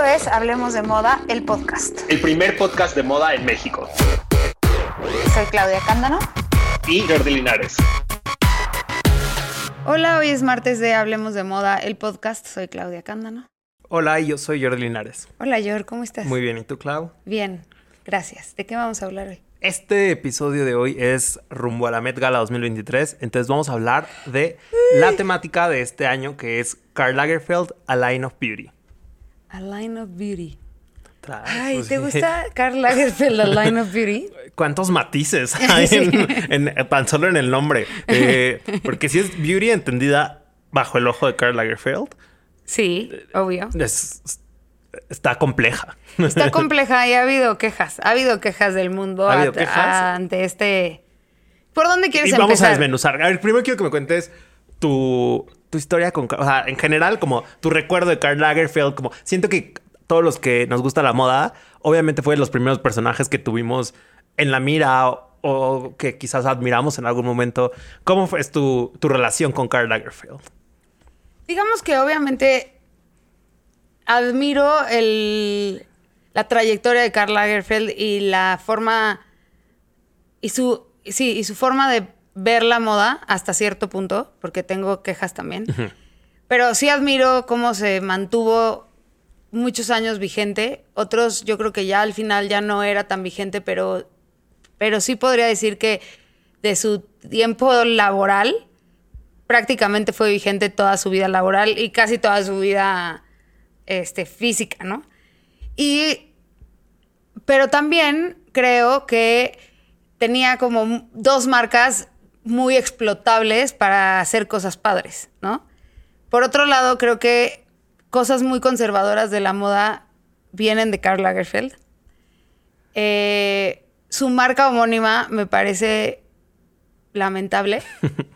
Esto es Hablemos de Moda, el podcast. El primer podcast de moda en México. Soy Claudia Cándano. Y Jordi Linares. Hola, hoy es martes de Hablemos de Moda, el podcast. Soy Claudia Cándano. Hola, yo soy Jordi Linares. Hola, Jordi, ¿cómo estás? Muy bien, ¿y tú, Clau? Bien, gracias. ¿De qué vamos a hablar hoy? Este episodio de hoy es rumbo a la Met Gala 2023, entonces vamos a hablar de la temática de este año que es Karl Lagerfeld, A Line of Beauty. A Line of Beauty. Ay, pues, ¿te gusta Karl Lagerfeld, A Line of Beauty? ¿Cuántos matices hay en, en- tan solo en el nombre? Eh, porque si es beauty entendida bajo el ojo de Karl Lagerfeld, Sí, obvio. es- está compleja. Está compleja y ha habido quejas. Ha habido quejas del mundo ¿Ha habido at- quejas? ante este. ¿Por dónde quieres Y vamos empezar? a desmenuzar. A ver, primero quiero que me cuentes tu, tu historia con... O sea, en general, como tu recuerdo de Karl Lagerfeld, como... Siento que todos los que nos gusta la moda, obviamente fue de los primeros personajes que tuvimos en la mira o, o que quizás admiramos en algún momento. ¿Cómo fue tu, tu relación con Karl Lagerfeld? Digamos que obviamente admiro el, la trayectoria de Karl Lagerfeld y la forma y su sí, y su forma de ver la moda hasta cierto punto, porque tengo quejas también. Pero sí admiro cómo se mantuvo muchos años vigente. Otros yo creo que ya al final ya no era tan vigente, pero pero sí podría decir que de su tiempo laboral prácticamente fue vigente toda su vida laboral y casi toda su vida este, física, ¿no? Y, pero también creo que tenía como dos marcas muy explotables para hacer cosas padres, ¿no? Por otro lado, creo que cosas muy conservadoras de la moda vienen de Karl Lagerfeld. Eh, su marca homónima me parece lamentable.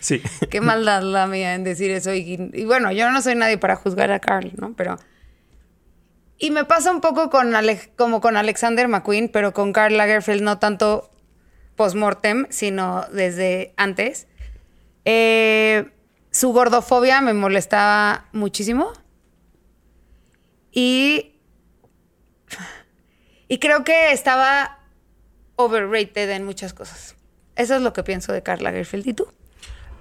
Sí. Qué maldad la mía en decir eso. Y, y bueno, yo no soy nadie para juzgar a Carl, ¿no? Pero. Y me pasa un poco con Ale- como con Alexander McQueen, pero con Karl Lagerfeld no tanto post-mortem, sino desde antes. Eh, su gordofobia me molestaba muchísimo. Y. Y creo que estaba overrated en muchas cosas. Eso es lo que pienso de Karl Lagerfeld. ¿Y tú?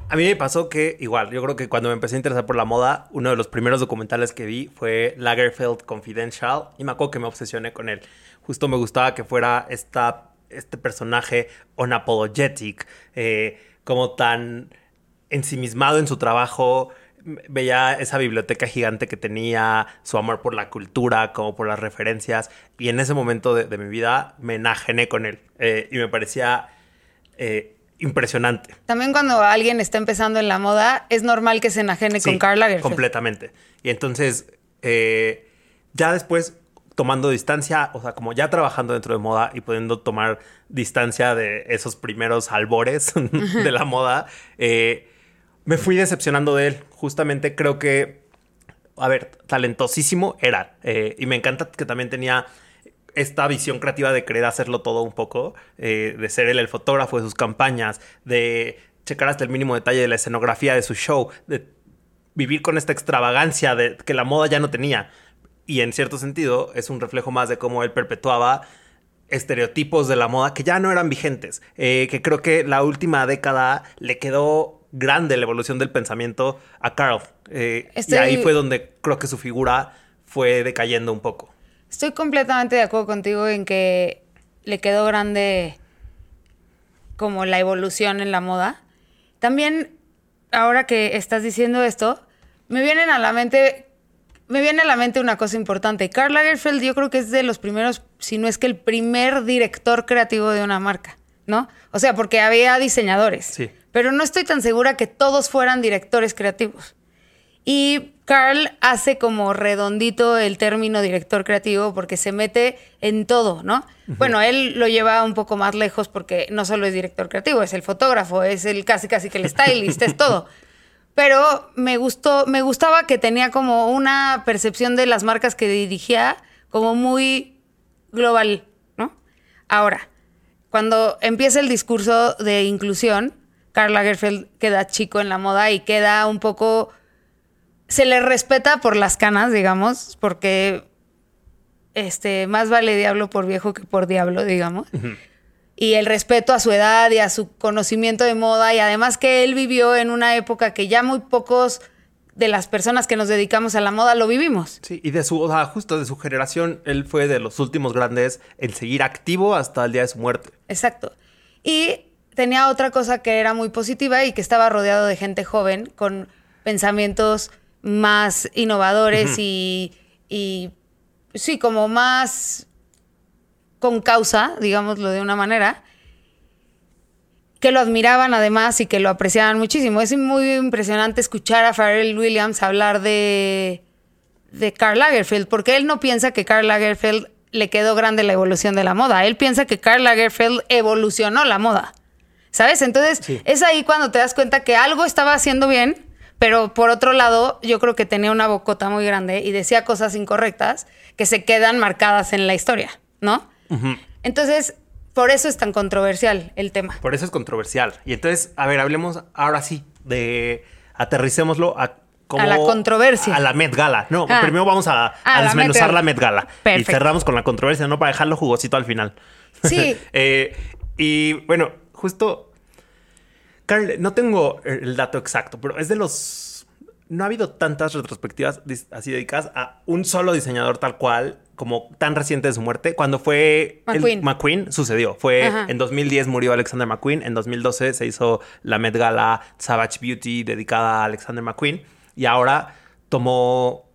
A mí me pasó que, igual, yo creo que cuando me empecé a interesar por la moda, uno de los primeros documentales que vi fue Lagerfeld Confidential y me acuerdo que me obsesioné con él. Justo me gustaba que fuera esta, este personaje unapologetic, eh, como tan ensimismado en su trabajo. Veía esa biblioteca gigante que tenía, su amor por la cultura, como por las referencias. Y en ese momento de, de mi vida me enajené con él. Eh, y me parecía eh, impresionante. También cuando alguien está empezando en la moda, es normal que se enajene con Karl Lagerfeld. Completamente. Y entonces, eh, ya después, tomando distancia, o sea, como ya trabajando dentro de moda y pudiendo tomar distancia de esos primeros albores de la moda, eh, me fui decepcionando de él. Justamente creo que, a ver, talentosísimo era. eh, y me encanta que también tenía esta visión creativa de querer hacerlo todo un poco, eh, de ser él el fotógrafo de sus campañas, de checar hasta el mínimo detalle de la escenografía de su show, de vivir con esta extravagancia de que la moda ya no tenía. Y en cierto sentido es un reflejo más de cómo él perpetuaba estereotipos de la moda que ya no eran vigentes. Eh, que creo que la última década le quedó grande la evolución del pensamiento a Carl. Eh, Estoy- Y ahí fue donde creo que su figura fue decayendo un poco. Estoy completamente de acuerdo contigo en que le quedó grande como la evolución en la moda. También, ahora que estás diciendo esto, me vienen a la mente, me viene a la mente una cosa importante. Karl Lagerfeld yo creo que es de los primeros, si no es que el primer director creativo de una marca, ¿no? O sea, porque había diseñadores. Sí. Pero no estoy tan segura que todos fueran directores creativos. Y Carl hace como redondito el término director creativo porque se mete en todo, ¿no? Bueno, él lo lleva un poco más lejos porque no solo es director creativo, es el fotógrafo, es el casi casi que el stylist, es todo. Pero me gustó, me gustaba que tenía como una percepción de las marcas que dirigía como muy global, ¿no? Ahora, cuando empieza el discurso de inclusión, Karl Lagerfeld queda chico en la moda y queda un poco se le respeta por las canas, digamos, porque este, más vale diablo por viejo que por diablo, digamos. Y el respeto a su edad y a su conocimiento de moda y además que él vivió en una época que ya muy pocos de las personas que nos dedicamos a la moda lo vivimos. Sí, y de su, o sea, justo de su generación, él fue de los últimos grandes en seguir activo hasta el día de su muerte. Exacto. Y tenía otra cosa que era muy positiva y que estaba rodeado de gente joven con pensamientos más innovadores y, y, sí, como más con causa, digámoslo de una manera, que lo admiraban además y que lo apreciaban muchísimo. Es muy impresionante escuchar a Pharrell Williams hablar de, de Karl Lagerfeld, porque él no piensa que Karl Lagerfeld le quedó grande la evolución de la moda. Él piensa que Karl Lagerfeld evolucionó la moda. ¿Sabes? Entonces, Sí. es ahí cuando te das cuenta que algo estaba haciendo bien, pero por otro lado, yo creo que tenía una bocota muy grande y decía cosas incorrectas que se quedan marcadas en la historia, ¿no? Entonces, por eso es tan controversial el tema. Por eso es controversial. Y entonces, a ver, hablemos ahora sí de aterricémoslo a como A la controversia. A la Met Gala. No, Ah. primero vamos a, a Ah, la desmenuzar la. Met Gala. Y cerramos con la controversia, no para dejarlo jugosito al final. Sí. Eh, y bueno, justo. Carl, no tengo el dato exacto, pero es de los. No ha habido tantas retrospectivas así dedicadas a un solo diseñador tal cual, como tan reciente de su muerte. Cuando fue el- McQueen. McQueen sucedió. Fue Ajá. en 2010 murió Alexander McQueen. En 2012 se hizo la Met Gala Savage Beauty dedicada a Alexander McQueen. Y ahora tomó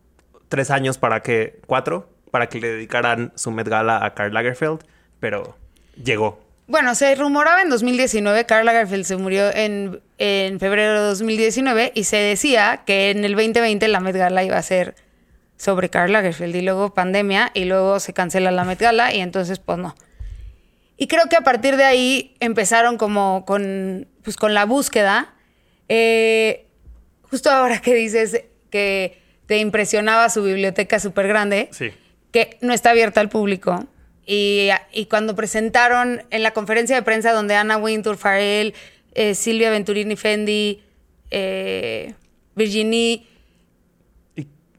tres años para que, cuatro, para que le dedicaran su Met Gala a Karl Lagerfeld. Pero llegó. Bueno, se rumoraba en 2019, Karl Lagerfeld se murió en, en febrero de 2019 y se decía que en el 2020 la Met Gala iba a ser sobre Karl Lagerfeld y luego pandemia y luego se cancela la Met Gala y entonces pues no. Y creo que a partir de ahí empezaron como con, pues, con la búsqueda. Eh, justo ahora que dices que te impresionaba su biblioteca súper grande, Sí. que no está abierta al público. Y, y cuando presentaron en la conferencia de prensa donde Anna Wintour, Farrell, eh, Silvia Venturini Fendi, eh, Virginie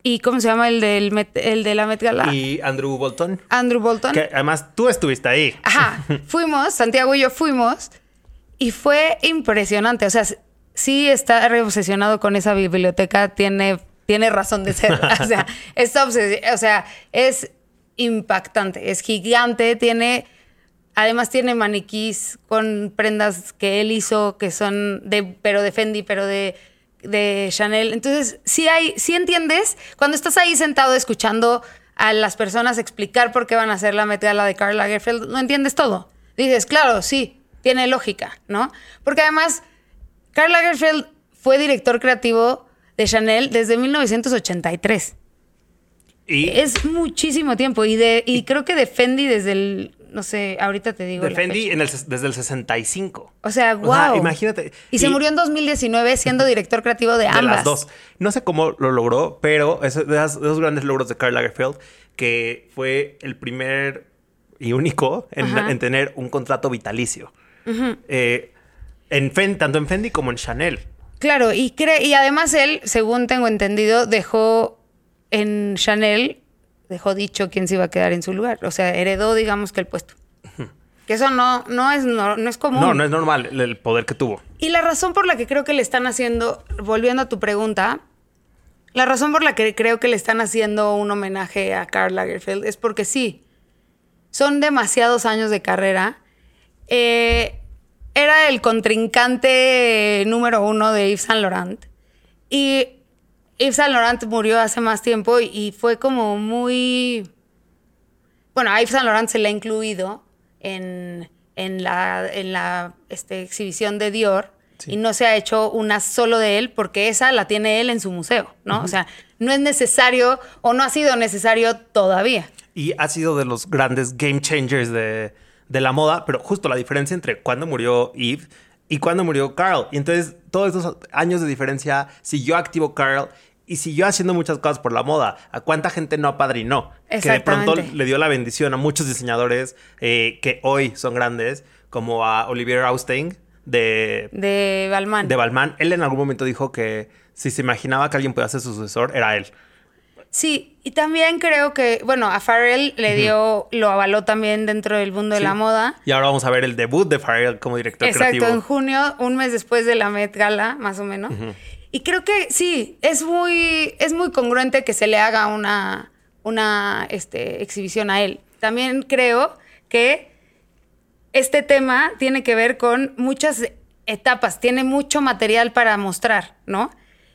Y, ¿cómo se llama el, del Met- el de la Met Gala? y Andrew Bolton. Andrew Bolton. Que además tú estuviste ahí. Ajá, fuimos, Santiago y yo fuimos y fue impresionante. O sea, sí está re obsesionado con esa biblioteca, tiene, tiene razón de ser. O sea, está o sea, es impactante, es gigante, tiene, además tiene maniquís con prendas que él hizo, que son de, pero de Fendi, pero de, de Chanel. Entonces, sí hay, sí entiendes, cuando estás ahí sentado escuchando a las personas explicar por qué van a hacer la Met Gala de Karl Lagerfeld, no entiendes todo. Dices, claro, sí, tiene lógica, ¿no? Porque además, Karl Lagerfeld fue director creativo de Chanel desde 1983. Y Es muchísimo tiempo. Y, de, y creo que de Fendi desde el. No sé, ahorita te digo. de la Fendi fecha. en el desde el 65. O sea, O sea, wow. imagínate. Y, se murió en 2019 siendo director creativo de de ambas. las dos. No sé cómo lo logró, pero es de, de esos grandes logros de Karl Lagerfeld, que fue el primer y único en, tener un contrato vitalicio. Eh, en Fen- tanto en Fendi como en Chanel. Claro, y además él, según tengo entendido, dejó en Chanel, dejó dicho quién se iba a quedar en su lugar. O sea, heredó, digamos que el puesto. Que eso no, no, es, no, no es común. No, no es normal el, poder que tuvo. Y la razón por la que creo que le están haciendo, volviendo a tu pregunta, la razón por la que creo que le están haciendo un homenaje a Karl Lagerfeld es porque sí, son demasiados años de carrera. Eh, era el contrincante número uno de Yves Saint Laurent. Y Yves Saint Laurent murió hace más tiempo y, y fue como muy... Bueno, a Yves Saint Laurent se le ha incluido en, en la, en la este, exhibición de Dior Sí. y no se ha hecho una solo de él porque esa la tiene él en su museo, ¿no? O sea, no es necesario o no ha sido necesario todavía. Y ha sido de los grandes game changers de, de la moda, pero justo la diferencia entre cuando murió Eve y cuando murió Carl. Y entonces, todos esos años de diferencia, siguió activo Carl y siguió haciendo muchas cosas por la moda. ¿A cuánta gente no apadrinó? Que de pronto le dio la bendición a muchos diseñadores eh, que hoy son grandes, como a Olivier Austin, de, De Balmain. de Balmain, él en algún momento dijo que si se imaginaba que alguien podía ser su sucesor, era él. Sí, y también creo que, bueno, a Farrell le dio, lo avaló también dentro del mundo de la moda. Y ahora vamos a ver el debut de Farrell como director Exacto, creativo. en junio, un mes después de la Met Gala, más o menos. Y creo que sí, es muy, es muy congruente que se le haga una, una este, exhibición a él. También creo que este tema tiene que ver con muchas etapas, tiene mucho material para mostrar, ¿no?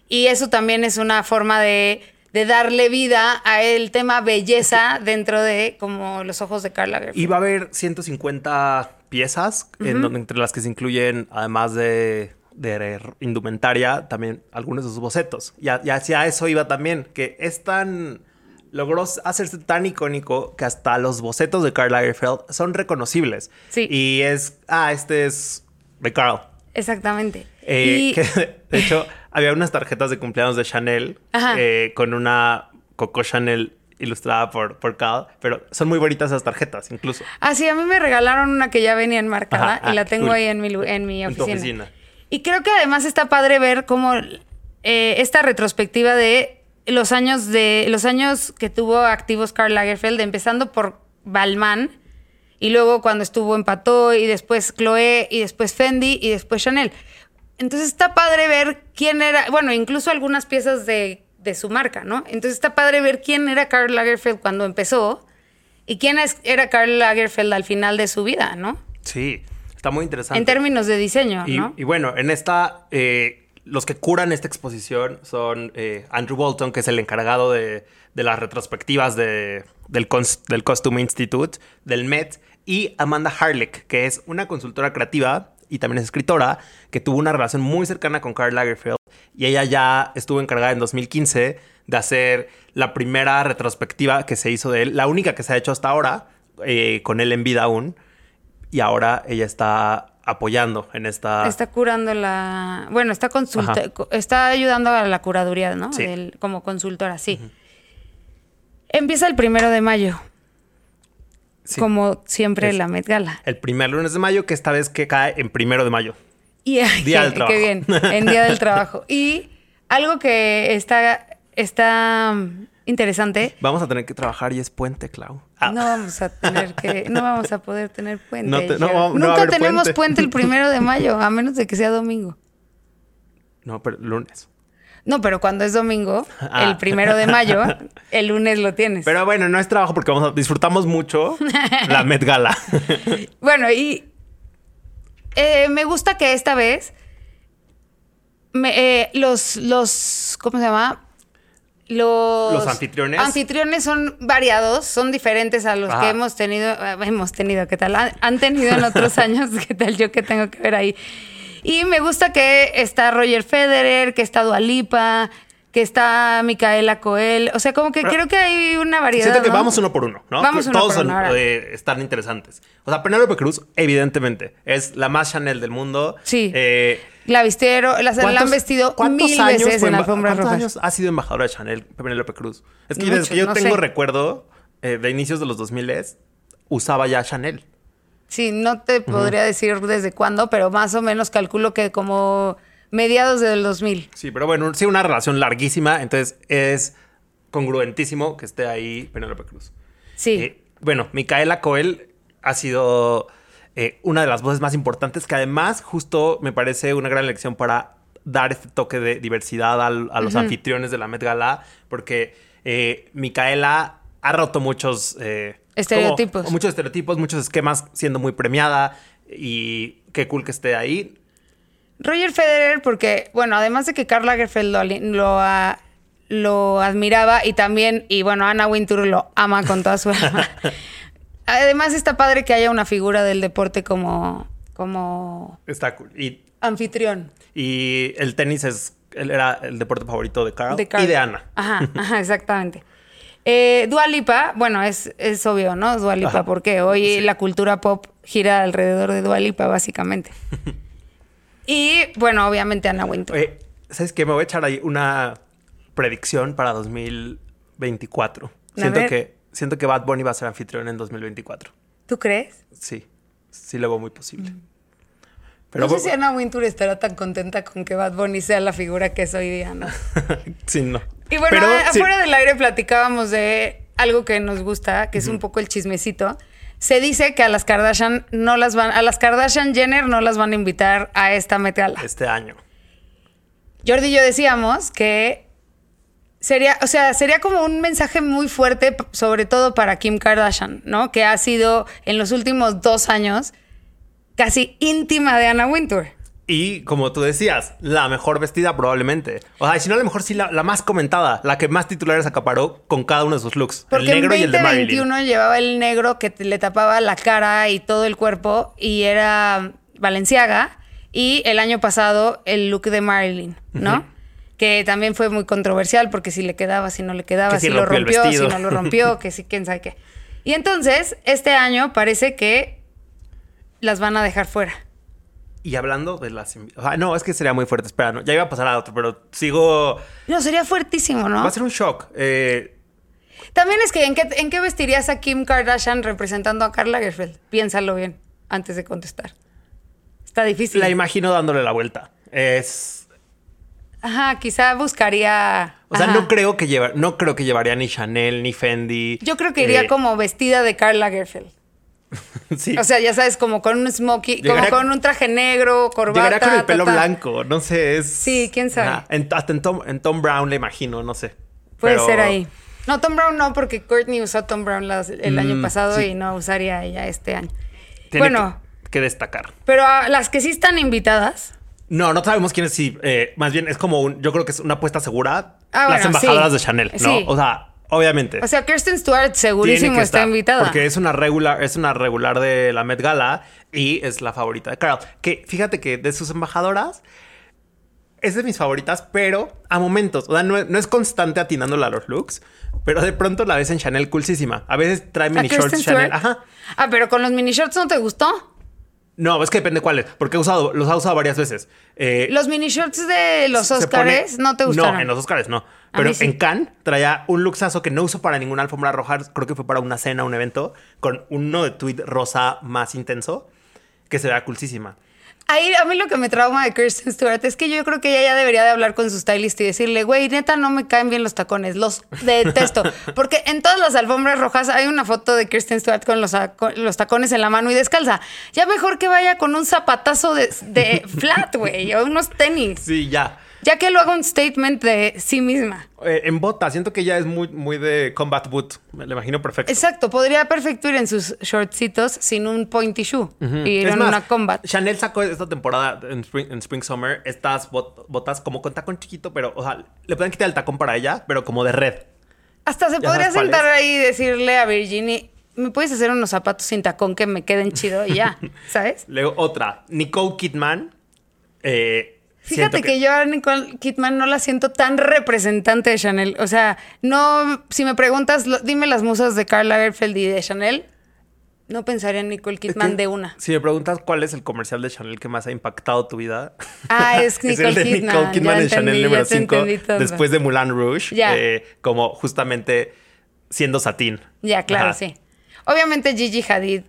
Y eso también es una forma de, de darle vida a el tema belleza dentro de como los ojos de Karl Lagerfeld. Y va a haber 150 piezas, en donde, entre las que se incluyen, además de, de indumentaria, también algunos de sus bocetos. Y, a- y hacia eso iba también, que es tan... Logró hacerse tan icónico que hasta los bocetos de Karl Lagerfeld son reconocibles. Sí. Y es... Ah, este es de Karl. Exactamente. Eh, y, que, de hecho, había unas tarjetas de cumpleaños de Chanel eh, con una Coco Chanel ilustrada por, por Cal, pero son muy bonitas esas tarjetas, incluso. Ah, sí, a mí me regalaron una que ya venía enmarcada Ajá, y la ah, tengo cool. ahí en mi, en mi En tu oficina. Y creo que además está padre ver cómo eh, esta retrospectiva de los años de los años que tuvo activos Karl Lagerfeld, empezando por Balmain y luego cuando estuvo en Patou y después Chloé y después Fendi y después Chanel. Entonces está padre ver quién era, bueno, incluso algunas piezas de, de su marca, ¿no? Entonces está padre ver quién era Karl Lagerfeld cuando empezó y quién era Karl Lagerfeld al final de su vida, ¿no? Sí, está muy interesante. En términos de diseño, y, ¿no? y bueno, en esta, eh, los que curan esta exposición son eh, Andrew Bolton, que es el encargado de, de las retrospectivas de- del, del Costume Institute, del Met, y Amanda Harlick, que es una consultora creativa y también es escritora, que tuvo una relación muy cercana con Karl Lagerfeld, y ella ya estuvo encargada en 2015 de hacer la primera retrospectiva que se hizo de él, la única que se ha hecho hasta ahora, eh, con él en vida aún, y ahora ella está apoyando en esta... Está curando la. Bueno, está consulta, está ayudando a la curaduría, ¿no? Sí. Del- como consultora, sí. Empieza el primero de mayo, Sí. como siempre Es- la Met Gala. El primer lunes de mayo, que esta vez que cae en primero de mayo. Y Día del trabajo. qué bien, en Día del Trabajo. Y algo que está, está interesante. Vamos a tener que trabajar y es puente, Clau. Ah, No vamos a tener que, no vamos a poder tener puente. No te- no no Nunca tenemos puente. puente el primero de mayo, a menos de que sea domingo. no, pero lunes. No, pero cuando es domingo, Ah. el primero de mayo, el lunes lo tienes. Pero bueno, no es trabajo porque vamos a, disfrutamos mucho la Met Gala. Bueno, y eh, me gusta que esta vez me- eh, los, los, ¿cómo se llama? Los, Los anfitriones. Anfitriones son variados, son diferentes a los Ajá. que hemos tenido, eh, hemos tenido, ¿qué tal? Han, han tenido en otros años, ¿qué tal yo que tengo que ver ahí? Y me gusta que está Roger Federer, que está Dualipa, que está Micaela Coel. O sea, como que Pero- creo que hay una variedad. Siento que ¿no? vamos uno por uno, ¿no? Vamos uno Todos por son, uno, ahora. eh, están interesantes. O sea, Penélope Cruz, evidentemente, es la más Chanel del mundo. Sí. Eh, La vistieron, la, la han ¿cuántos- vestido mil veces en ¿Cuántos rojas. años ha sido embajadora de Chanel, Penélope Cruz? Es que desde que yo no tengo sé. recuerdo eh, de inicios de los 2000 usaba ya Chanel. Sí, no te podría decir desde cuándo, pero más o menos calculo que como mediados del 2000. Sí, pero bueno, sí, una relación larguísima, entonces es congruentísimo que esté ahí Penélope Cruz. Sí. Eh, bueno, Micaela Coel ha sido eh, una de las voces más importantes que además justo me parece una gran lección para dar este toque de diversidad al- a los anfitriones de la Met Gala, porque eh, Micaela ha roto muchos... eh, Estereotipos. como- muchos estereotipos, muchos esquemas, siendo muy premiada y qué cool que esté ahí. Roger Federer, porque, bueno, además de que Karl Lagerfeld lo, lo, lo admiraba y también, y bueno, Anna Wintour lo ama con toda su alma. Además está padre que haya una figura del deporte como, como Está cool. Y, anfitrión. y el tenis es, era el deporte favorito de Carl, de y de Ana. Ajá, ajá, exactamente. Eh, Dua Lipa, bueno, es, es obvio, ¿no? Dua Lipa, Ajá. porque hoy la cultura pop gira alrededor de Dua Lipa, básicamente. y, bueno, obviamente Ana Wintour. Oye, ¿sabes qué? Me voy a echar ahí una predicción para 2024. A Siento ver. que, siento que Bad Bunny va a ser anfitrión en 2024. ¿Tú crees? Sí, sí lo veo muy posible. Pero no sé si Anna Wintour estará tan contenta con que Bad Bunny sea la figura que es hoy día, ¿no? sí, no. Y bueno, Pero, a- sí. afuera del aire platicábamos de algo que nos gusta, que es un poco el chismecito. Se dice que a las Kardashian no las van, a las Kardashian Jenner no las van a invitar a esta Met Gala. Este año. Jordi y yo decíamos que sería, o sea, sería como un mensaje muy fuerte, sobre todo para Kim Kardashian, ¿no? Que ha sido en los últimos dos años casi íntima de Anna Wintour. Y como tú decías, la mejor vestida probablemente. O sea, si no, a lo mejor sí la, la más comentada, la que más titulares acaparó con cada uno de sus looks. Porque el negro en y el de Marilyn. 2021 llevaba el negro que te- le tapaba la cara y todo el cuerpo y era Valenciaga. Y el año pasado el look de Marilyn, ¿no? Que también fue muy controversial porque si le quedaba, si no le quedaba, Que si si lo rompió si no lo rompió, que si quién sabe qué. Y entonces, este año parece que las van a dejar fuera. Y hablando de las... no, es que sería muy fuerte. Espera, no, ya iba a pasar a otro, pero sigo... No, sería fuertísimo, ¿no? Va a ser un shock. Eh, También es que ¿en qué, ¿en qué vestirías a Kim Kardashian representando a Karl Lagerfeld? Piénsalo bien antes de contestar. Está difícil. la imagino dándole la vuelta. Es... Ajá, quizá buscaría. O sea, Ajá. no creo que lleva, no creo que llevaría ni Chanel ni Fendi. Yo creo que iría Eh, como vestida de Karl Lagerfeld. sí. O sea, ya sabes, como con un smokey, como con un traje negro, corbata. Llegaría con el pelo ta, ta. blanco, no sé, es... Sí, quién sabe. En- hasta en Tom, en Tom Brown le imagino, no sé. Puede Pero- ser ahí. No, Tom Brown no, porque Courtney usó Tom Brown las- el año Mm, pasado sí. y no usaría ella este año. Tiene bueno, que, que destacar. pero a las que sí están invitadas. No, no sabemos quiénes sí. eh, más bien es como un. Yo creo que es una apuesta segura. Ah, las bueno, embajadoras sí. de Chanel, ¿no? Sí. O sea, obviamente. O sea, Kirsten Stewart segurísimo está invitada. Porque es una regular, es una regular de la Met Gala y es la favorita de Carol. Que fíjate que de sus embajadoras es de mis favoritas, pero a momentos. O sea, no, es- no es constante atinándole a los looks, pero de pronto la ves en Chanel coolísima. A veces trae ¿A mini shorts Stewart? Chanel. Ajá. Ah, pero con los mini shorts no te gustó. No, es que depende cuáles, porque he usado, los ha usado varias veces. Eh, Los mini shorts de los Oscars pone- no te gustaron. No, en los Oscars no. Pero sí. en Cannes traía un luxazo que no usó para ninguna alfombra roja. Creo que fue para una cena, un evento, con uno de tweed rosa más intenso, que se vea coolísima. Ahí a mí lo que me trauma de Kirsten Stewart es que yo creo que ella ya debería de hablar con su stylist y decirle, güey, neta, no me caen bien los tacones, los detesto. Porque en todas las alfombras rojas hay una foto de Kirsten Stewart con los, con los tacones en la mano y descalza. Ya mejor que vaya con un zapatazo de, de flat, güey, o unos tenis. Sí, ya. Ya que lo haga un statement de sí misma. Eh, en bota, siento que ella es muy, muy de combat boot. Me lo imagino perfecto. Exacto, podría perfecto ir en sus shortcitos sin un pointy shoe y ir Es en más, una combat. Chanel sacó esta temporada en Spring, en Spring Summer estas bot- botas como con tacón chiquito, pero, o sea, le pueden quitar el tacón para ella, pero como de red. Hasta se ¿Ya podría sentar ahí y decirle a Virginie, ¿me puedes hacer unos zapatos sin tacón que me queden chido? Y ya, ¿sabes? Luego otra, Nicole Kidman. eh, Fíjate siento que... yo a Nicole Kidman no la siento tan representante de Chanel. O sea, no, si me preguntas, lo- dime las musas de Karl Lagerfeld y de Chanel, no pensaría en Nicole es Kidman que de una. Si me preguntas cuál es el comercial de Chanel que más ha impactado tu vida. Ah, es Nicole el de Kidman. Nicole Kidman Ya en Chanel número ya te 5, entendí todo. después de Moulin Rouge, Ya. eh, como justamente siendo satín. Ya, claro, Ajá, sí. Obviamente Gigi Hadid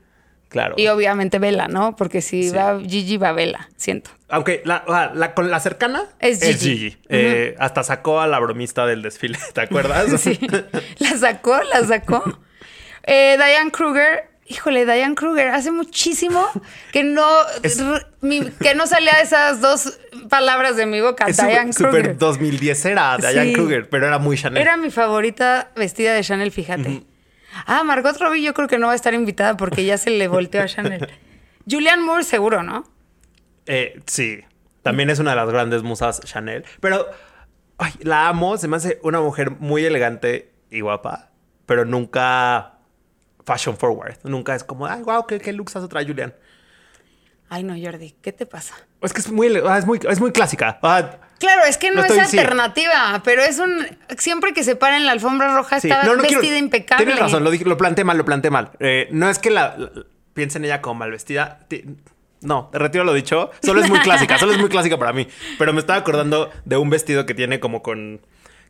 Claro. y obviamente Bella, ¿no? Porque si Sí. va Gigi, va Bella, siento. Aunque la, con la cercana Es es Gigi. Eh, hasta sacó a la bromista del desfile, ¿te acuerdas? Sí. La sacó, la sacó. Eh, Diane Kruger, híjole, Diane Kruger, hace muchísimo que no, Es- mi- que no salía esas dos palabras de mi boca. Es Diane súper Kruger. super 2010 era Diane Sí. Kruger, pero era muy Chanel. Era mi favorita vestida de Chanel, fíjate. Ah, Margot Robbie yo creo que no va a estar invitada porque ya se le volteó a Chanel. Julianne Moore seguro, ¿no? Eh, sí, también es una de las grandes musas Chanel, pero ay, la amo, se me hace una mujer muy elegante y guapa, pero nunca fashion forward, nunca es como, ay, wow, qué, qué luxazo trae Julian. Ay, no, Jordi, ¿qué te pasa? Es que es muy, ah, es muy, es muy clásica. Ah, Claro, es que no, No es sí. alternativa, pero es un... Siempre que se para en la alfombra roja sí. está No, no vestida quiero- impecable. Tienes razón, lo, dije- lo planteé mal, lo planteé mal. Eh, no es que la, la- piense en ella como mal vestida. Ti- No, retiro lo dicho. Solo es muy clásica, solo es muy clásica para mí. Pero me estaba acordando de un vestido que tiene como con.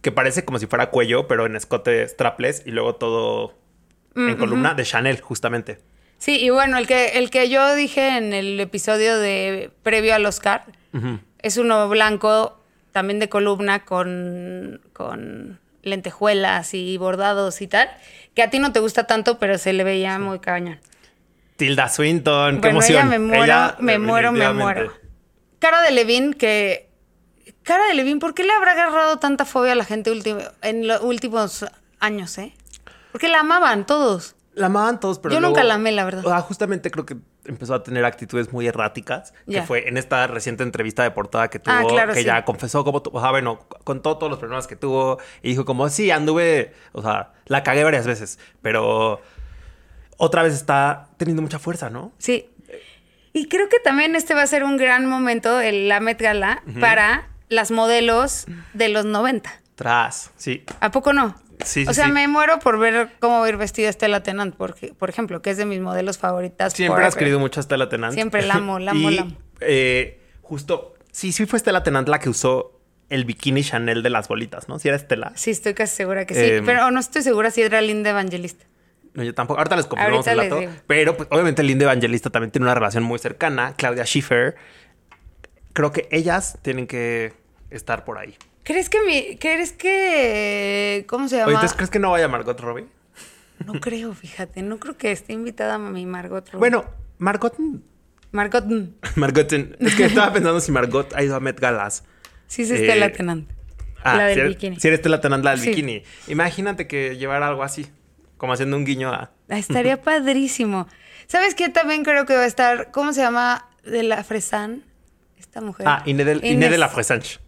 que parece como si fuera cuello, pero en escote strapless y luego todo en columna de Chanel, justamente. Sí, y bueno, el que, el que yo dije en el episodio de previo al Oscar es uno blanco, también de columna, con, con lentejuelas y bordados y tal, que a ti no te gusta tanto, pero se le veía muy cañón. Tilda Swinton, qué Bueno, emoción. ella me muero, Ella, me muero, me muero. Cara de Levin, que. Cara de Levin, ¿por qué le habrá agarrado tanta fobia a la gente en los últimos años, eh? Porque la amaban todos. La amaban todos, pero Yo luego- nunca la amé, la verdad. Sea, justamente creo que empezó a tener actitudes muy erráticas, que fue en esta reciente entrevista de portada que tuvo, Ah, claro, que sí. ya confesó como, o sea, bueno, contó todos los problemas que tuvo y dijo como, sí, anduve, o sea, la cagué varias veces, pero otra vez está teniendo mucha fuerza, ¿no? Sí. Y creo que también este va a ser un gran momento, el, la Met Gala, para las modelos de los 90. Tras, sí. ¿A poco no? Sí, O sea, sí. me muero por ver cómo va a ir vestida Estela Tennant, porque, por ejemplo, que es de mis modelos favoritas. Siempre has querido mucho a Stella Tennant. Siempre la amo, la amo, Y, la amo. eh, justo, sí, sí fue Stella Tennant la que usó el bikini Chanel de las bolitas, ¿no? Si era Stella. Sí, estoy casi segura que sí. Eh, pero no estoy segura si era Linda Evangelista. No, yo tampoco. Ahorita les confirmamos el dato. Pero, pues, obviamente, Linda Evangelista también tiene una relación muy cercana. Claudia Schiffer. Creo que ellas tienen que estar por ahí. ¿Crees que mi. ¿Crees que. ¿Cómo se llama? Oye, ¿entonces crees que no vaya Margot Robbie? No creo, fíjate. No creo que esté invitada a mi Margot. Robbie. Bueno, Margot. Margot. Margot. Es que estaba pensando si Margot ha ido a Met Galas. Sí, es Eh, Estela Tennant. Ah, la del si eres- bikini. Si eres Stella Tennant, la del Sí. bikini. Imagínate que llevara algo así. Como haciendo un guiño a. Ah, Estaría padrísimo. ¿Sabes qué? También creo que va a estar. ¿Cómo se llama? De la Fresan. Esta mujer. Ah, Inés de, la Fresange.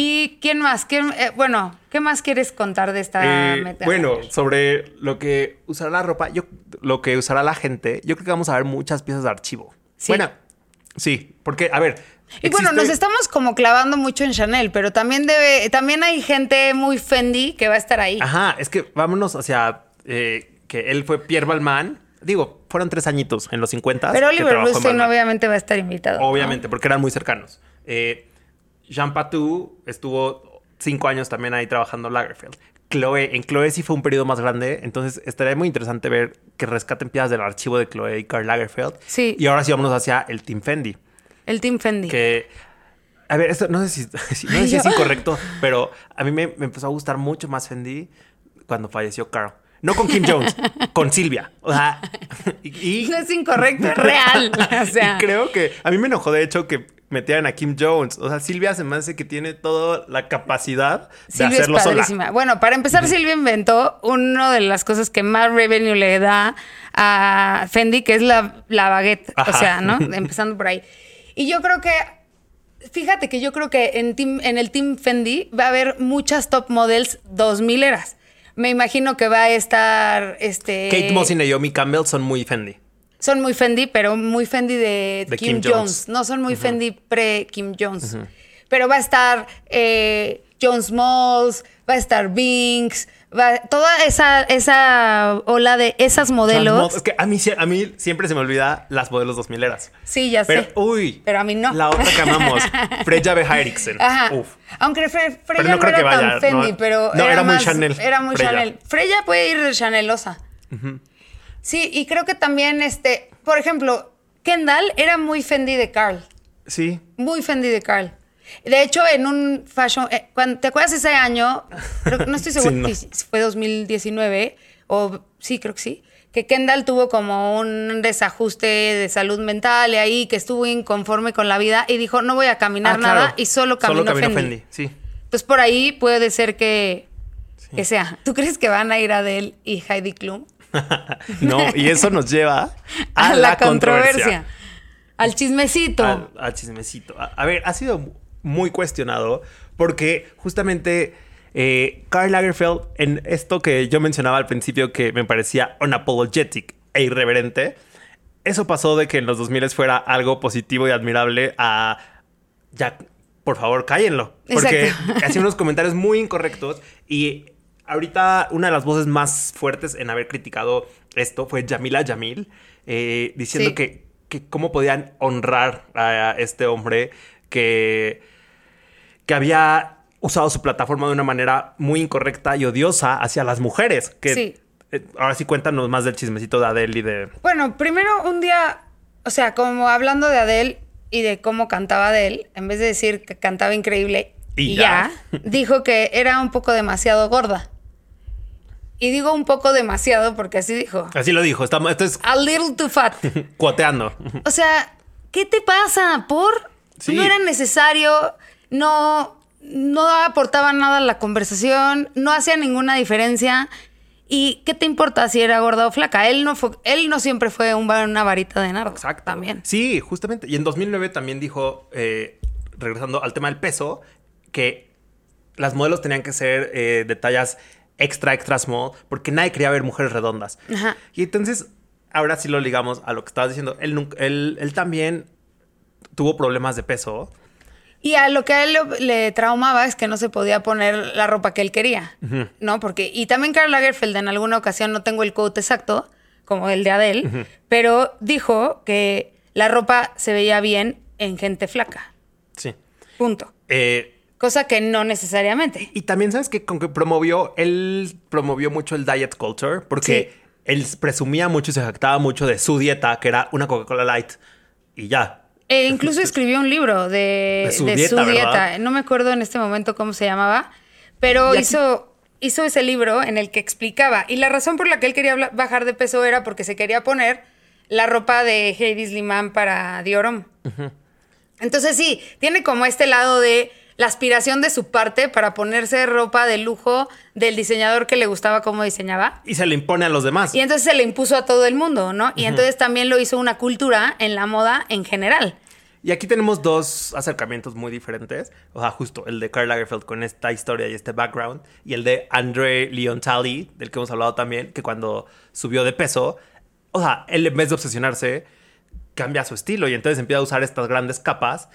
¿Y quién más? ¿Quién- eh, bueno, ¿qué más quieres contar de esta Eh, Met Gala? bueno, sobre lo que usará la ropa, yo, lo que usará la gente, yo creo que vamos a ver muchas piezas de archivo. Sí. Bueno, sí, porque, a ver. Y bueno, nos estamos como clavando mucho en Chanel, pero también debe, también hay gente muy Fendi que va a estar ahí. Ajá, es que vámonos hacia eh, que él fue Pierre Balmain. Digo, fueron tres añitos en los 50. pero Oliver Rustin obviamente va a estar invitado. ¿no? Obviamente, porque eran muy cercanos. Eh, Jean Patou estuvo cinco años también ahí trabajando Lagerfeld. Chloe, en Chloe sí fue un periodo más grande, entonces estaría muy interesante ver que rescaten piezas del archivo de Chloe y Karl Lagerfeld. Sí. Y ahora sí vámonos hacia el Team Fendi, El Team Fendi. que... A ver, esto no sé si, no sé si es incorrecto, pero a mí me, me empezó a gustar mucho más Fendi cuando falleció Carl. No con Kim Jones, con Silvia. O sea, y, y- No es incorrecto, es real. O sea, y creo que a mí me enojó de hecho que metieran a Kim Jones. O sea, Silvia se me hace que tiene toda la capacidad de Silvia es sola. padrísima. Bueno, para empezar, Silvia inventó una de las cosas que más revenue le da a Fendi, que es la, la baguette. Ajá. O sea, ¿no? Empezando por ahí. Y yo creo que, fíjate que yo creo que en, team- en el Team Fendi va a haber muchas top models 2000 eras. Me imagino que va a estar este. Kate Moss y Naomi Campbell son muy Fendi. Son muy Fendi, pero muy Fendi de, De Kim, Kim Jones. Jones. No son muy Fendi pre-Kim Jones. Pero va a estar eh, Jones Malls, va a estar Binks, va, toda esa, esa ola de esas modelos. Es que a mí, sie- a mí siempre se me olvida las modelos 2000 eras. Sí, ya Pero, sé. uy. Pero a mí no. La otra que amamos, Freya Behairiksen. Ajá. Uf. Aunque Fre- Freya no no, creo era que vaya, tan Fendi, no. pero No, era muy más- Chanel, Era muy Freya. Chanel. Freya puede ir de Chanelosa. Sí, y creo que también, este, por ejemplo, Kendall era muy Fendi de Carl. Sí. Muy Fendi de Carl. De hecho, en un fashion. eh, cuando, ¿Te acuerdas ese año? Creo no estoy Sí, no. si fue 2019 o sí, creo que sí. Que Kendall tuvo como un desajuste de salud mental y ahí que estuvo inconforme con la vida y dijo: No voy a caminar Ah, claro. nada y solo camino, Fendi. Sí. Pues por ahí puede ser que, que sea. ¿Tú crees que van a ir Adele y Heidi Klum? no, y eso nos lleva a, la, controversia. Al chismecito. al, al chismecito. A, a ver, ha sido muy cuestionado porque justamente eh, Karl Lagerfeld, en esto que yo mencionaba al principio que me parecía unapologetic e irreverente, eso pasó de que en los 2000 fuera algo positivo y admirable a ya, por favor, cállenlo. Porque hacía unos comentarios muy incorrectos y ahorita una de las voces más fuertes en haber criticado esto fue Yamila Yamil, eh, diciendo Sí. que, que cómo podían honrar a este hombre que, que había usado su plataforma de una manera muy incorrecta y odiosa hacia las mujeres. Que Sí. eh, ahora sí cuéntanos más del chismecito de Adele y de... Bueno, primero un día, o sea, como hablando de Adele y de cómo cantaba Adele, en vez de decir que cantaba increíble Y y, ya. ya, dijo que era un poco demasiado gorda. Y digo un poco demasiado porque así dijo. Así lo dijo, estamos, esto es A little too fat. cuoteando. O sea, ¿qué te pasa? ¿Por? Sí. No era necesario, no, no aportaba nada a la conversación, no hacía ninguna diferencia. ¿Y qué te importa si era gorda o flaca? Él no, fue, él no siempre fue un una varita de nardo. Exacto. También. Sí, justamente. Y en 2009 también dijo, eh, regresando al tema del peso, que las modelos tenían que ser eh, de tallas extra, extra small, porque nadie quería ver mujeres redondas. Ajá. Y entonces, ahora sí lo ligamos a lo que estabas diciendo. Él, él, él también tuvo problemas de peso. Y a lo que a él le, le traumaba es que no se podía poner la ropa que él quería, ¿no? Porque, y también Karl Lagerfeld en alguna ocasión, no tengo el quote exacto, como el de Adele, pero dijo que la ropa se veía bien en gente flaca, Sí. punto. Eh, Cosa que no necesariamente. y también, ¿sabes qué? Con que promovió, él promovió mucho el diet culture, porque Sí. él presumía mucho y se jactaba mucho de su dieta, que era una Coca-Cola Light. Y ya. E incluso escribió un libro de, De su de dieta. No me acuerdo en este momento cómo se llamaba, pero hizo, hizo ese libro en el que explicaba. Y la razón por la que él quería bajar de peso era porque se quería poner la ropa de Heidi Sliman para Diorom. Entonces sí, tiene como este lado de la aspiración de su parte para ponerse ropa de lujo del diseñador que le gustaba cómo diseñaba. Y se le impone a los demás. Y entonces se le impuso a todo el mundo, ¿no? Y entonces también lo hizo una cultura en la moda en general. Y aquí tenemos dos acercamientos muy diferentes. O sea, justo el de Karl Lagerfeld con esta historia y este background. Y el de André Leontali, del que hemos hablado también, que cuando subió de peso, o sea, él en vez de obsesionarse, cambia su estilo y entonces empieza a usar estas grandes capas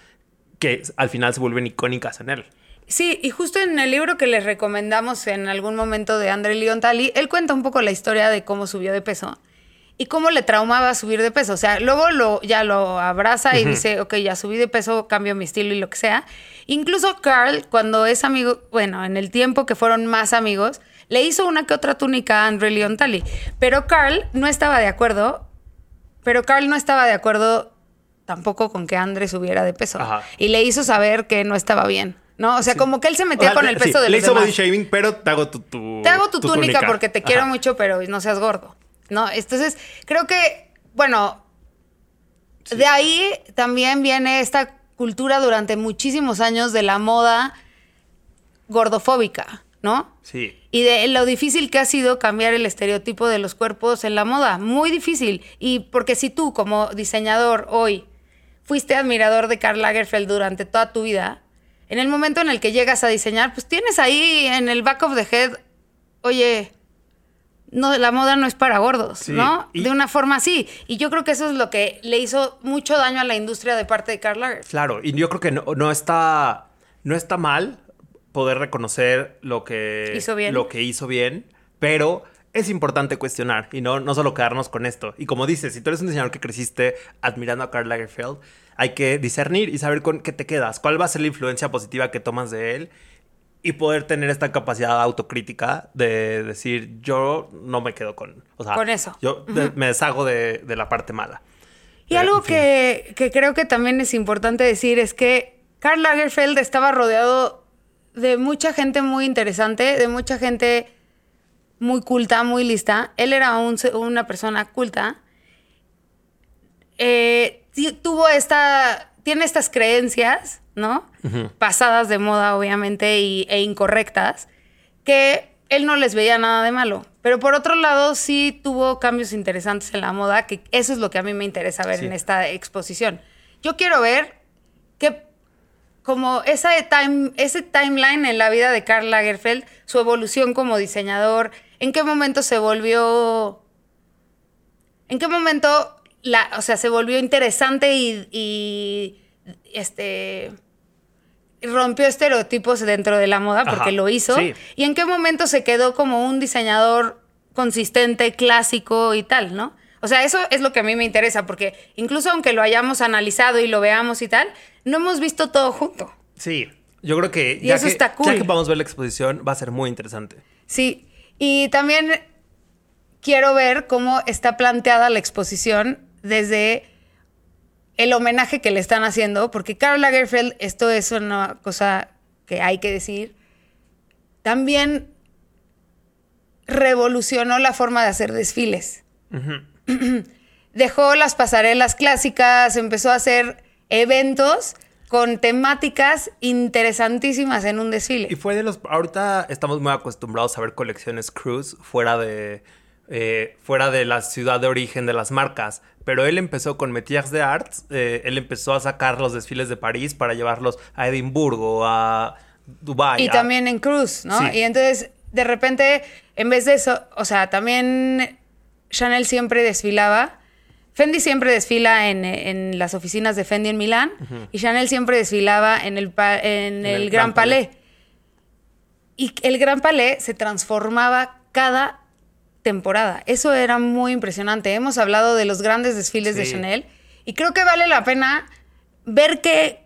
que al final se vuelven icónicas en él. Sí, y justo en el libro que les recomendamos en algún momento de André Leontali, él cuenta un poco la historia de cómo subió de peso y cómo le traumaba subir de peso. O sea, luego lo, ya lo abraza y dice, ok, ya subí de peso, cambio mi estilo y lo que sea. Incluso Carl, cuando es amigo, bueno, en el tiempo que fueron más amigos, le hizo una que otra túnica a André Leontali. Pero Carl no estaba de acuerdo, pero Carl no estaba de acuerdo tampoco con que André subiera de peso. Ajá. Y le hizo saber que no estaba bien. ¿No? O sea, como que él se O metía sea, con el sí, peso de Le hizo demás. body shaving, pero te hago tu, tu Te hago tu, túnica, porque te quiero mucho, pero no seas gordo. ¿No? Entonces, creo que, bueno, de ahí también viene esta cultura durante muchísimos años de la moda gordofóbica, ¿no? Sí. Y de lo difícil que ha sido cambiar el estereotipo de los cuerpos en la moda. Muy difícil. Y porque si tú, como diseñador hoy, fuiste admirador de Karl Lagerfeld durante toda tu vida, en el momento en el que llegas a diseñar, pues tienes ahí en el back of the head, oye, no, la moda no es para gordos, Sí, ¿no? y- De una forma así. Y yo creo que eso es lo que le hizo mucho daño a la industria de parte de Karl Lagerfeld. Claro, y yo creo que no, no está, no está mal poder reconocer lo que Hizo bien. lo que hizo bien, pero es importante cuestionar y no, no solo quedarnos con esto. Y como dices, si tú eres un diseñador que creciste admirando a Karl Lagerfeld, hay que discernir y saber con qué te quedas, cuál va a ser la influencia positiva que tomas de él y poder tener esta capacidad autocrítica de decir, yo no me quedo con, o sea, Con eso. Yo de- me deshago de, de la parte mala. Y algo en fin. que, que creo que también es importante decir es que Karl Lagerfeld estaba rodeado de mucha gente muy interesante, de mucha gente muy culta, muy lista. Él era un una persona culta. Eh, tuvo esta, tiene estas creencias, ¿no? Pasadas de moda, obviamente, y- e incorrectas, que él no les veía nada de malo. Pero por otro lado, sí tuvo cambios interesantes en la moda, que eso es lo que a mí me interesa ver Sí. en esta exposición. Yo quiero ver que como esa time, ese timeline en la vida de Karl Lagerfeld, su evolución como diseñador, en qué momento se volvió, en qué momento, la, o sea, se volvió interesante y, y, este rompió estereotipos dentro de la moda porque Ajá, lo hizo sí. y en qué momento se quedó como un diseñador consistente, clásico y tal, ¿no? O sea, eso es lo que a mí me interesa, porque incluso aunque lo hayamos analizado y lo veamos y tal, no hemos visto todo junto. Sí, yo creo que Y eso que, está cool. ya que vamos a ver la exposición va a ser muy interesante. Sí, y también quiero ver cómo está planteada la exposición desde el homenaje que le están haciendo, porque Karl Lagerfeld, esto es una cosa que hay que decir, también revolucionó la forma de hacer desfiles. Dejó las pasarelas clásicas, empezó a hacer eventos con temáticas interesantísimas en un desfile. Y fue de los... Ahorita estamos muy acostumbrados a ver colecciones cruise fuera de... eh, fuera de la ciudad de origen de las marcas. Pero él empezó con Métiers de Arts. eh, él empezó a sacar los desfiles de París para llevarlos a Edimburgo, a Dubái. Y a- también en Cruz, ¿no? Sí. Y entonces, de repente, en vez de eso, o sea, también Chanel siempre desfilaba. Fendi siempre desfila en, en las oficinas de Fendi en Milán y Chanel siempre desfilaba en el, pa- en el, el Gran Gran Palais. Palais. Y el Gran Palais se transformaba cada temporada. Eso era muy impresionante. Hemos hablado de los grandes desfiles de. Chanel y creo que vale la pena ver qué,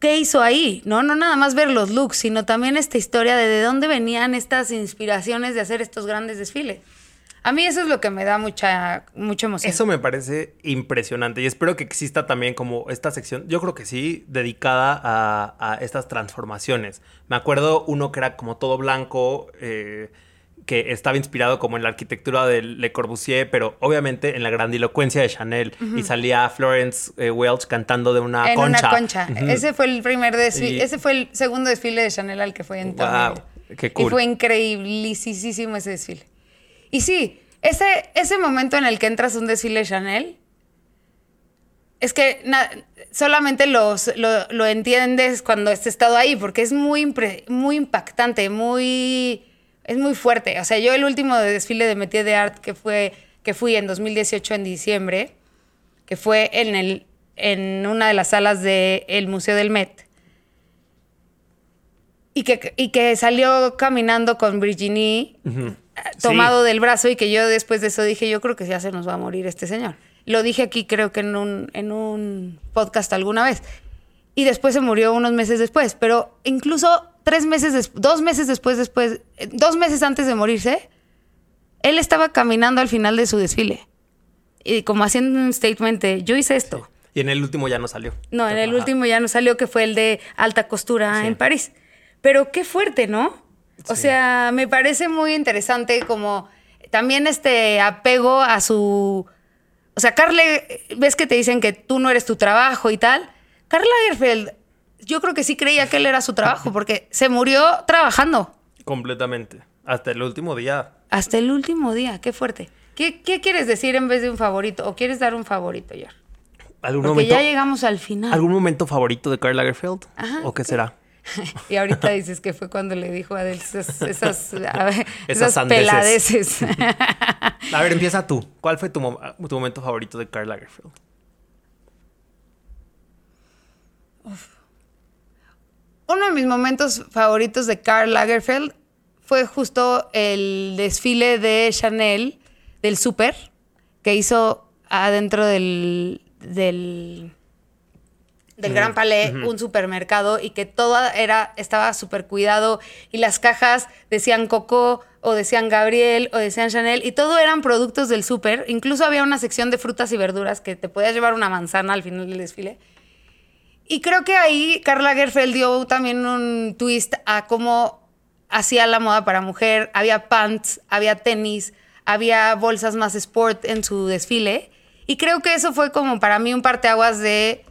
qué hizo ahí, ¿no? No nada más ver los looks, sino también esta historia de de dónde venían estas inspiraciones de hacer estos grandes desfiles. A mí eso es lo que me da mucha, mucha emoción. Eso me parece impresionante y espero que exista también como esta sección, yo creo que sí, dedicada a, a estas transformaciones. Me acuerdo uno que era como todo blanco, eh, que estaba inspirado como en la arquitectura de Le Corbusier, pero obviamente en la grandilocuencia de Chanel. Y salía Florence eh, Welch cantando de una en concha. una concha. Ese fue el primer desfile, Y- ese fue el segundo desfile de Chanel al que fue en Wow, qué Y cool. fue increíblisísimo ese desfile. Y sí, ese, ese momento en el que entras un desfile de Chanel, es que solamente los- lo, lo entiendes cuando has estado ahí, porque es muy, muy impactante, muy, es muy fuerte. O sea, yo el último desfile de Métier de Art que, fue, que fui en 2018 en diciembre, que fue en, el, en una de las salas del Museo del Met, y que, y que salió caminando con Virginie. Tomado Sí. del brazo y que yo después de eso dije, yo creo que ya se nos va a morir este señor. Lo dije aquí creo que en un, en un podcast alguna vez. Y después se murió unos meses después, pero incluso tres meses, dos meses después, después, eh, dos meses antes de morirse, él estaba caminando al final de su desfile. Y como haciendo un statement de, yo hice esto. Y en el último ya no salió. No, en el Ajá. último ya no salió, que fue el de alta costura Sí. en París. Pero qué fuerte, ¿no? O Sí. sea, me parece muy interesante como también este apego a su... O sea, Carle, ves que te dicen que tú no eres tu trabajo y tal. Karl Lagerfeld, yo creo que sí creía que él era su trabajo porque se murió trabajando Completamente. Hasta el último día. hasta el último día. Qué fuerte. ¿Qué, qué quieres decir en vez de un favorito? ¿O quieres dar un favorito, Yor? ¿Algún Porque momento, ya llegamos al final. ¿Algún momento favorito de Karl Lagerfeld? Ajá, ¿O qué será? Y ahorita dices que fue cuando le dijo a Adele esas, esas, a ver, Esas esas sandeces. peladeces. A ver, empieza tú. ¿Cuál fue tu, tu momento favorito de Karl Lagerfeld? Uno de mis momentos favoritos de Karl Lagerfeld fue justo el desfile de Chanel del súper que hizo adentro del, del, del Gran Palais, un supermercado, y que todo era, estaba súper cuidado, y las cajas decían Coco, o decían Gabriel, o decían Chanel, y todo eran productos del súper. Incluso había una sección de frutas y verduras que te podías llevar una manzana al final del desfile. Y creo que ahí Karl Lagerfeld dio también un twist a cómo hacía la moda para mujer. Había pants, había tenis, había bolsas más sport en su desfile. Y creo que eso fue como para mí un parteaguas de,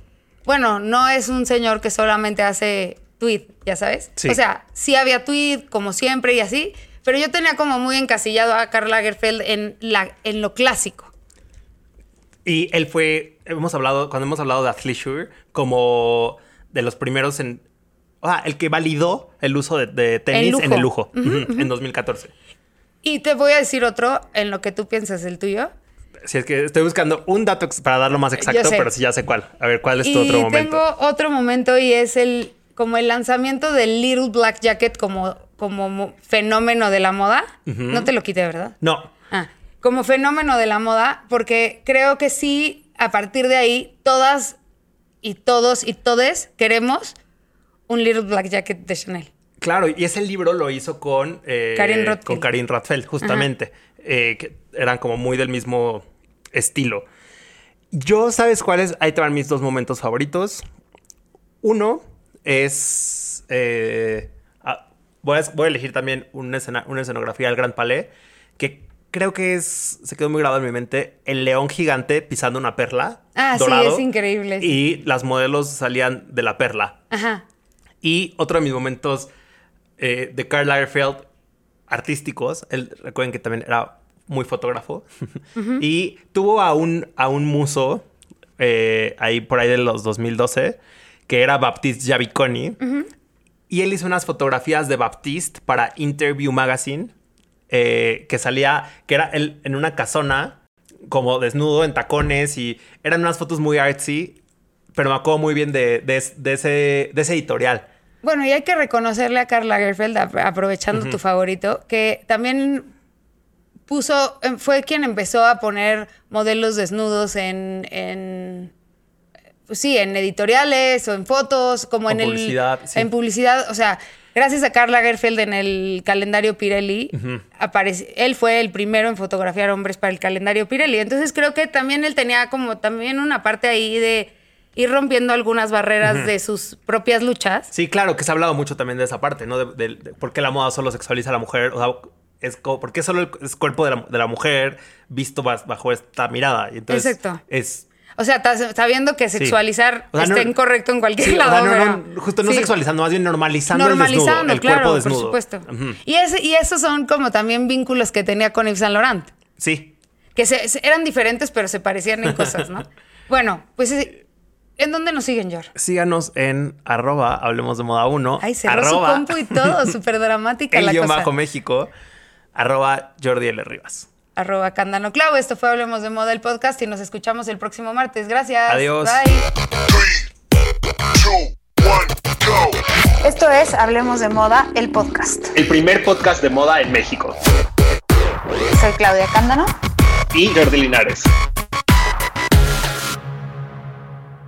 bueno, no es un señor que solamente hace tweet, ya sabes. Sí. O sea, sí había tweet como siempre y así, pero yo tenía como muy encasillado a Karl Lagerfeld en, la, en lo clásico. Y él fue, hemos hablado, cuando hemos hablado de athleisure, como de los primeros en... O sea, el que validó el uso de, de tenis en el lujo, en 2014. Y te voy a decir otro en lo que tú piensas el tuyo. Si es que estoy buscando un dato para darlo más exacto, pero sí ya sé cuál. A ver, ¿cuál es tu y otro momento? tengo otro momento y es el como el lanzamiento del Little Black Jacket como, como mo- fenómeno de la moda. No te lo quité, ¿verdad? No. Ah, como fenómeno de la moda, porque creo que sí, a partir de ahí, todas y todos y todes queremos un Little Black Jacket de Chanel. Claro, y ese libro lo hizo con eh, Karin Rothfeld. con Karin Rothfeld, justamente. eh, que eran como muy del mismo estilo. Yo, ¿sabes cuáles? Ahí te van mis dos momentos favoritos. Uno es. eh, ah, voy, a, voy a elegir también una, escena- una escenografía del Gran Palais que creo que es. Se quedó muy grabado en mi mente. El león gigante pisando una perla. Ah, sí, es increíble, sí. Y las modelos salían de la perla. Ajá. Y otro de mis momentos eh, de Karl Lagerfeld artísticos, él recuerden que también era muy fotógrafo, y tuvo a un, a un muso eh, ahí por ahí de los 2012, que era Baptiste Javiconi, y él hizo unas fotografías de Baptiste para Interview Magazine, eh, que salía, que era él en una casona, como desnudo, en tacones, y eran unas fotos muy artsy, pero me acuerdo muy bien de, de- de ese, de ese editorial. Bueno, y hay que reconocerle a Karl Lagerfeld, ap- aprovechando tu favorito, que también puso, em, fue quien empezó a poner modelos desnudos en, en pues sí, en editoriales o en fotos, como O en el- publicidad, sí. en publicidad, o sea, gracias a Karl Lagerfeld en el calendario Pirelli, aparece- él fue el primero en fotografiar hombres para el calendario Pirelli. Entonces creo que también él tenía como también una parte ahí de ir rompiendo algunas barreras de sus propias luchas. Sí, claro, que se ha hablado mucho también de esa parte, ¿no? De, de- de por qué la moda solo sexualiza a la mujer. O sea, es como, ¿por qué solo el, es cuerpo de la, de la mujer visto bajo esta mirada? Y entonces Exacto. Es. O sea, sabiendo que sexualizar O sea, está no- incorrecto en cualquier Sí, o sea, lado. no, no, justo no sí. sexualizando, más bien normalizando, Normalizando, el desnudo, el claro, cuerpo desnudo. por supuesto. Y, ese, y esos son como también vínculos que tenía con Yves Saint Laurent. Sí. Que se- se- eran diferentes, pero se parecían en cosas, ¿no? bueno, pues eh, ¿en dónde nos siguen, George? Síganos en arroba, hablemos de moda 1. Ay, cerró arroba, su compu y todo, súper dramática el la guion cosa. bajo México, arroba Jordi L. Rivas. Arroba Candano Clau. Esto fue Hablemos de Moda, el podcast, y nos escuchamos el próximo martes. Gracias. Adiós. Bye. Three, two, one, go. Esto es Hablemos de Moda, el podcast. El primer podcast de moda en México. Soy Claudia Cándano. Y Jordi Linares.